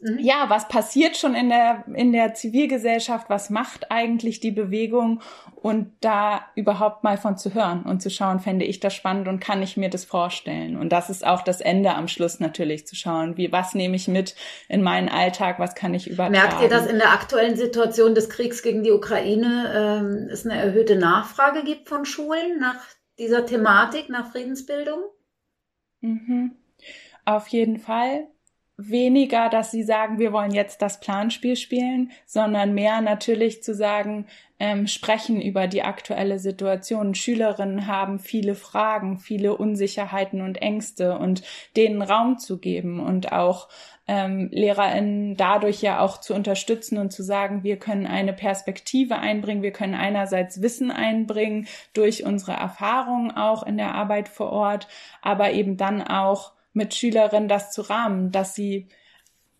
Mhm. Ja, was passiert schon in der, in der Zivilgesellschaft? Was macht eigentlich die Bewegung? Und da überhaupt mal von zu hören und zu schauen, fände ich das spannend und kann ich mir das vorstellen? Und das ist auch das Ende am Schluss natürlich zu schauen, wie, was nehme ich mit in meinen Alltag? Was kann ich übertragen? Merkt ihr, dass in der aktuellen Situation des Kriegs gegen die Ukraine ähm, es eine erhöhte Nachfrage gibt von Schulen nach dieser Thematik, nach Friedensbildung? Mhm. Auf jeden Fall weniger, dass sie sagen, wir wollen jetzt das Planspiel spielen, sondern mehr natürlich zu sagen, ähm, sprechen über die aktuelle Situation. Schülerinnen haben viele Fragen, viele Unsicherheiten und Ängste und denen Raum zu geben und auch ähm, LehrerInnen dadurch ja auch zu unterstützen und zu sagen, wir können eine Perspektive einbringen, wir können einerseits Wissen einbringen durch unsere Erfahrungen auch in der Arbeit vor Ort, aber eben dann auch mit Schülerinnen das zu rahmen, dass sie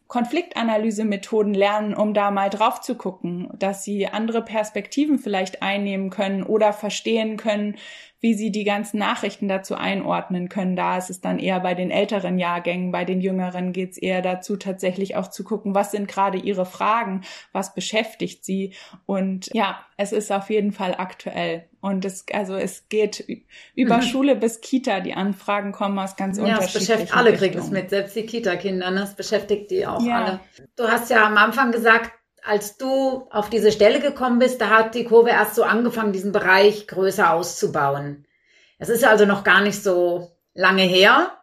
Konfliktanalysemethoden lernen, um da mal drauf zu gucken, dass sie andere Perspektiven vielleicht einnehmen können oder verstehen können, wie sie die ganzen Nachrichten dazu einordnen können. Da ist es dann eher bei den älteren Jahrgängen, bei den jüngeren geht es eher dazu, tatsächlich auch zu gucken, was sind gerade ihre Fragen, was beschäftigt sie. Und ja, es ist auf jeden Fall aktuell. Und es, also es geht über mhm. Schule bis Kita. Die Anfragen kommen aus ganz ja, unterschiedlichen Ja, es beschäftigt alle, kriegen es mit, selbst die Kita-Kinder. Ne? Es beschäftigt die auch ja. alle. Du hast ja am Anfang gesagt, als du auf diese Stelle gekommen bist, da hat die Kurve erst so angefangen, diesen Bereich größer auszubauen. Es ist also noch gar nicht so lange her.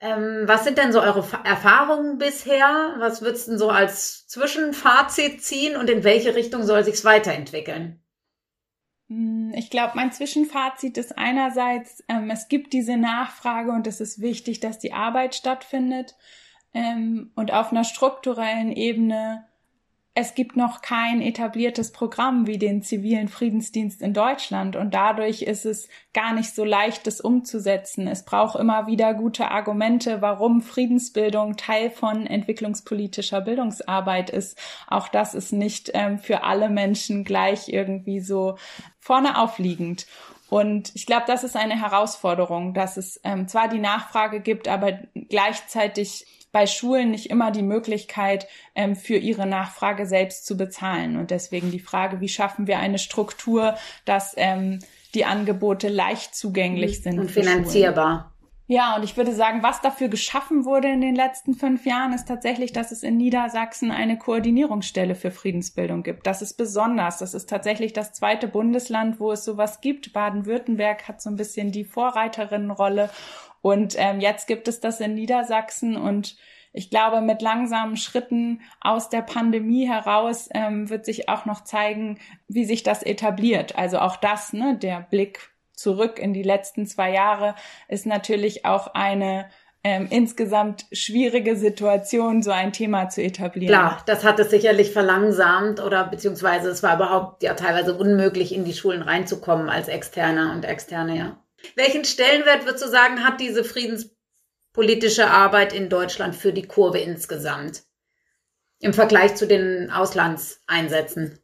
Ähm, was sind denn so eure Erfahrungen bisher? Was würdest du denn so als Zwischenfazit ziehen und in welche Richtung soll sich's weiterentwickeln? Hm, ich glaube, mein Zwischenfazit ist einerseits, ähm, es gibt diese Nachfrage und es ist wichtig, dass die Arbeit stattfindet. Ähm, und auf einer strukturellen Ebene es gibt noch kein etabliertes Programm wie den zivilen Friedensdienst in Deutschland und dadurch ist es gar nicht so leicht, das umzusetzen. Es braucht immer wieder gute Argumente, warum Friedensbildung Teil von entwicklungspolitischer Bildungsarbeit ist. Auch das ist nicht ähm, für alle Menschen gleich irgendwie so vorne aufliegend. Und ich glaube, das ist eine Herausforderung, dass es ähm, zwar die Nachfrage gibt, aber gleichzeitig bei Schulen nicht immer die Möglichkeit, ähm, für ihre Nachfrage selbst zu bezahlen. Und deswegen die Frage, wie schaffen wir eine Struktur, dass ähm, die Angebote leicht zugänglich mhm. sind. Und finanzierbar. Ja, und ich würde sagen, was dafür geschaffen wurde in den letzten fünf Jahren, ist tatsächlich, dass es in Niedersachsen eine Koordinierungsstelle für Friedensbildung gibt. Das ist besonders. Das ist tatsächlich das zweite Bundesland, wo es sowas gibt. Baden-Württemberg hat so ein bisschen die Vorreiterinnenrolle. Und ähm, jetzt gibt es das in Niedersachsen und ich glaube, mit langsamen Schritten aus der Pandemie heraus ähm, wird sich auch noch zeigen, wie sich das etabliert. Also auch das, ne, der Blick zurück in die letzten zwei Jahre ist natürlich auch eine ähm, insgesamt schwierige Situation, so ein Thema zu etablieren. Klar, das hat es sicherlich verlangsamt oder beziehungsweise es war überhaupt ja teilweise unmöglich, in die Schulen reinzukommen als Externer und Externe, ja. Welchen Stellenwert würdest du sagen, hat diese friedenspolitische Arbeit in Deutschland für die Kurve insgesamt im Vergleich zu den Auslandseinsätzen?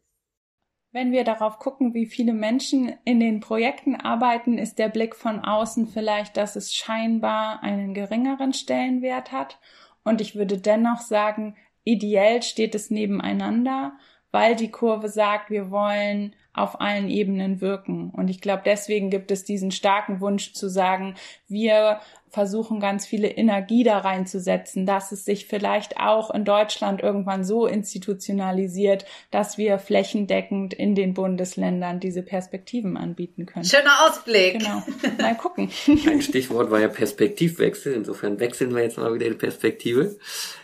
Wenn wir darauf gucken, wie viele Menschen in den Projekten arbeiten, ist der Blick von außen vielleicht, dass es scheinbar einen geringeren Stellenwert hat. Und ich würde dennoch sagen, ideell steht es nebeneinander, weil die Kurve sagt, wir wollen auf allen Ebenen wirken. Und ich glaube, deswegen gibt es diesen starken Wunsch zu sagen, wir versuchen ganz viele Energie da reinzusetzen, dass es sich vielleicht auch in Deutschland irgendwann so institutionalisiert, dass wir flächendeckend in den Bundesländern diese Perspektiven anbieten können. Schöner Ausblick. Genau. Mal gucken. Ein Stichwort war ja Perspektivwechsel. Insofern wechseln wir jetzt mal wieder die Perspektive.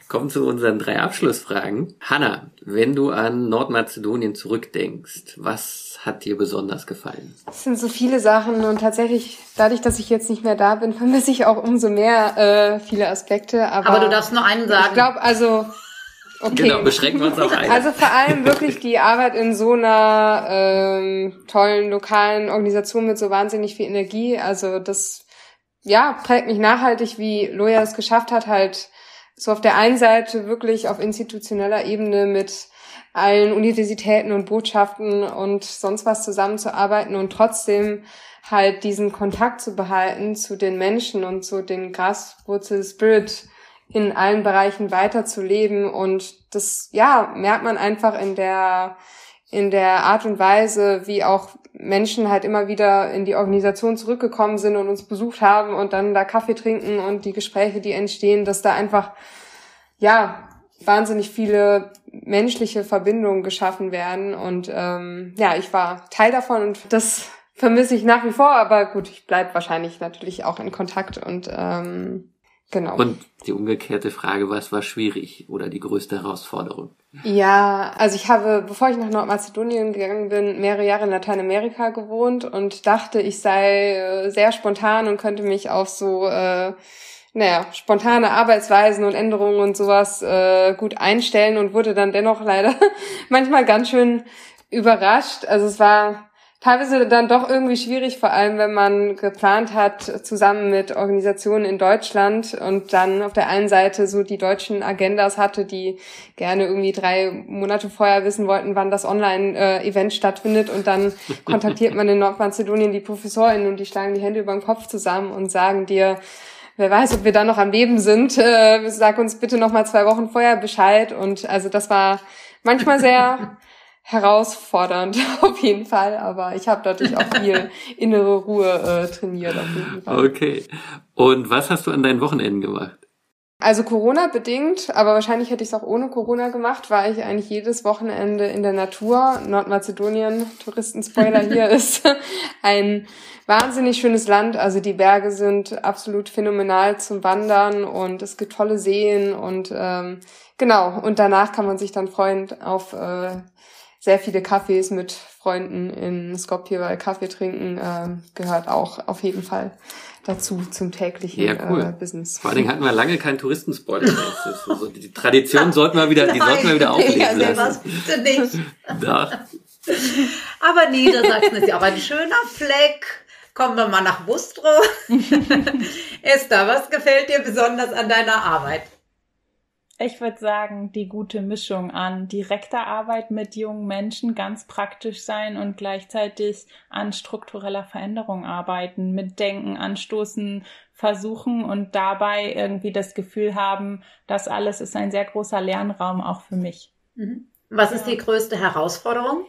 Kommen zu unseren drei Abschlussfragen. Hanna, wenn du an Nordmazedonien zurückdenkst, was hat dir besonders gefallen? Es sind so viele Sachen und tatsächlich, dadurch, dass ich jetzt nicht mehr da bin, (laughs) vermisse ich auch umso mehr äh, viele Aspekte. Aber, aber du darfst nur einen sagen. Ich glaube, also Okay. Genau, beschränken wir uns auf einen. Also vor allem wirklich die Arbeit in so einer ähm, tollen lokalen Organisation mit so wahnsinnig viel Energie. Also das ja prägt mich nachhaltig, wie Loja es geschafft hat, halt so auf der einen Seite wirklich auf institutioneller Ebene mit allen Universitäten und Botschaften und sonst was zusammenzuarbeiten und trotzdem halt diesen Kontakt zu behalten zu den Menschen und zu den Graswurzel Spirit in allen Bereichen weiterzuleben. Und das, ja, merkt man einfach in der, in der Art und Weise, wie auch Menschen halt immer wieder in die Organisation zurückgekommen sind und uns besucht haben und dann da Kaffee trinken und die Gespräche, die entstehen, dass da einfach, ja, wahnsinnig viele menschliche Verbindungen geschaffen werden. Und ähm, ja, ich war Teil davon und das vermisse ich nach wie vor, aber gut, ich bleib wahrscheinlich natürlich auch in Kontakt und ähm, genau. Und die umgekehrte Frage, was war schwierig oder die größte Herausforderung? Ja, also ich habe, bevor ich nach Nordmazedonien gegangen bin, mehrere Jahre in Lateinamerika gewohnt und dachte, ich sei äh, sehr spontan und könnte mich auf so äh, naja, spontane Arbeitsweisen und Änderungen und sowas äh, gut einstellen und wurde dann dennoch leider (laughs) manchmal ganz schön überrascht. Also es war teilweise dann doch irgendwie schwierig, vor allem wenn man geplant hat, zusammen mit Organisationen in Deutschland und dann auf der einen Seite so die deutschen Agendas hatte, die gerne irgendwie drei Monate vorher wissen wollten, wann das Online-Event stattfindet. Und dann (laughs) kontaktiert man in Nordmazedonien die ProfessorInnen und die schlagen die Hände über den Kopf zusammen und sagen dir, wer weiß, ob wir dann noch am Leben sind, äh, sag uns bitte noch mal zwei Wochen vorher Bescheid. Und also das war manchmal sehr herausfordernd (laughs) auf jeden Fall, aber ich habe dadurch auch viel (laughs) innere Ruhe äh, trainiert auf jeden Fall. Okay. Und was hast du an deinen Wochenenden gemacht? Also Corona bedingt, aber wahrscheinlich hätte ich es auch ohne Corona gemacht, war ich eigentlich jedes Wochenende in der Natur. Nordmazedonien, Touristenspoiler hier (laughs) ist ein wahnsinnig schönes Land. Also die Berge sind absolut phänomenal zum Wandern und es gibt tolle Seen und ähm, genau. Und danach kann man sich dann freuen auf äh, sehr viele Kaffees mit Freunden in Skopje, weil Kaffee trinken äh, gehört auch auf jeden Fall dazu zum täglichen ja, cool. äh, Business. Vor allen Dingen hatten wir lange keinen Touristenspoiler mehr. So, die Tradition sollten wir wieder, die Nein, sollten wir wieder (laughs) aufleben lassen. Was bitte nicht. Doch. Aber Niedersachsen ist ja aber ein schöner Fleck. Kommen wir mal nach Bustro. (laughs) Esther, was gefällt dir besonders an deiner Arbeit? Ich würde sagen, die gute Mischung an direkter Arbeit mit jungen Menschen, ganz praktisch sein und gleichzeitig an struktureller Veränderung arbeiten, mitdenken, anstoßen, versuchen und dabei irgendwie das Gefühl haben, das alles ist ein sehr großer Lernraum auch für mich. Mhm. Was ist die größte Herausforderung?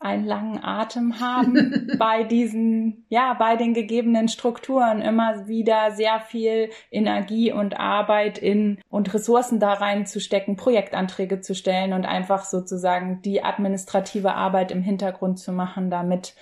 Einen langen Atem haben (laughs) bei diesen, ja, bei den gegebenen Strukturen immer wieder sehr viel Energie und Arbeit in und Ressourcen da reinzustecken, Projektanträge zu stellen und einfach sozusagen die administrative Arbeit im Hintergrund zu machen, damit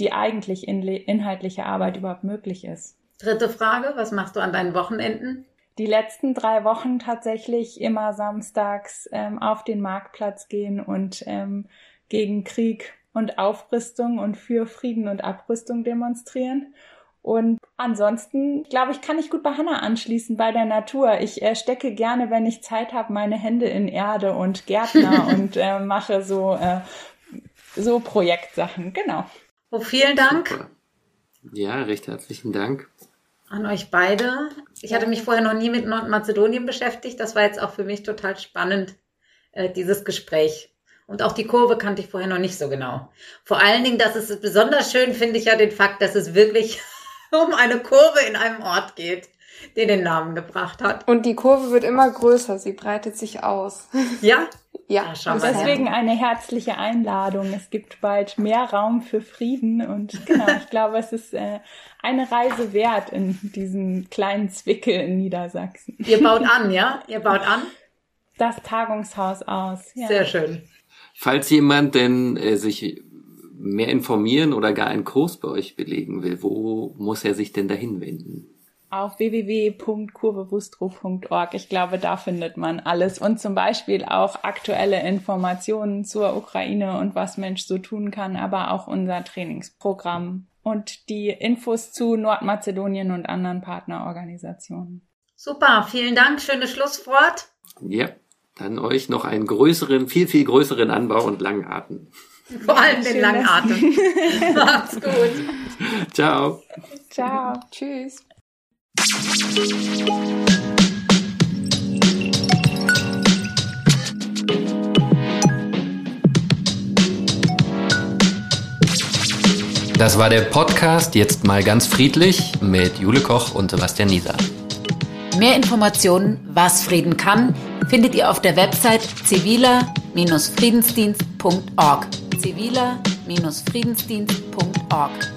die eigentlich inhaltliche Arbeit überhaupt möglich ist. Dritte Frage, was machst du an deinen Wochenenden? Die letzten drei Wochen tatsächlich immer samstags ähm, auf den Marktplatz gehen und ähm, gegen Krieg und Aufrüstung und für Frieden und Abrüstung demonstrieren. Und ansonsten, glaube ich, kann ich gut bei Hannah anschließen bei der Natur. Ich äh, stecke gerne, wenn ich Zeit habe, meine Hände in Erde und Gärtner (laughs) und äh, mache so, äh, so Projektsachen. Genau. Oh, vielen Dank. Super. Ja, recht herzlichen Dank. An euch beide. Ich hatte mich vorher noch nie mit Nordmazedonien beschäftigt. Das war jetzt auch für mich total spannend, äh, dieses Gespräch. Und auch die Kurve kannte ich vorher noch nicht so genau. Vor allen Dingen, dass es besonders schön finde ich ja den Fakt, dass es wirklich (laughs) um eine Kurve in einem Ort geht, der den Namen gebracht hat. Und die Kurve wird immer größer, sie breitet sich aus. (laughs) Ja? Ja, ja und deswegen eine herzliche Einladung. Es gibt bald mehr Raum für Frieden und (laughs) genau, ich glaube, es ist äh, eine Reise wert in diesen kleinen Zwickel in Niedersachsen. Ihr baut an, ja? Ihr baut an? Das Tagungshaus aus. Ja. Sehr schön. Falls jemand denn äh, sich mehr informieren oder gar einen Kurs bei euch belegen will, wo muss er sich denn dahin wenden? Auf www.kurvewustro.org. Ich glaube, da findet man alles und zum Beispiel auch aktuelle Informationen zur Ukraine und was Mensch so tun kann, aber auch unser Trainingsprogramm und die Infos zu Nordmazedonien und anderen Partnerorganisationen. Super, vielen Dank. Schönes Schlusswort. Ja dann euch noch einen größeren, viel, viel größeren Anbau und langen Atem. Vor allem den langen Atem. (laughs) Macht's gut. Ciao. Ciao. Tschüss. Das war der Podcast Jetzt mal ganz friedlich mit Jule Koch und Sebastian Nieser. Mehr Informationen, was Frieden kann, findet ihr auf der Website ziviler-friedensdienst.org. ziviler-friedensdienst.org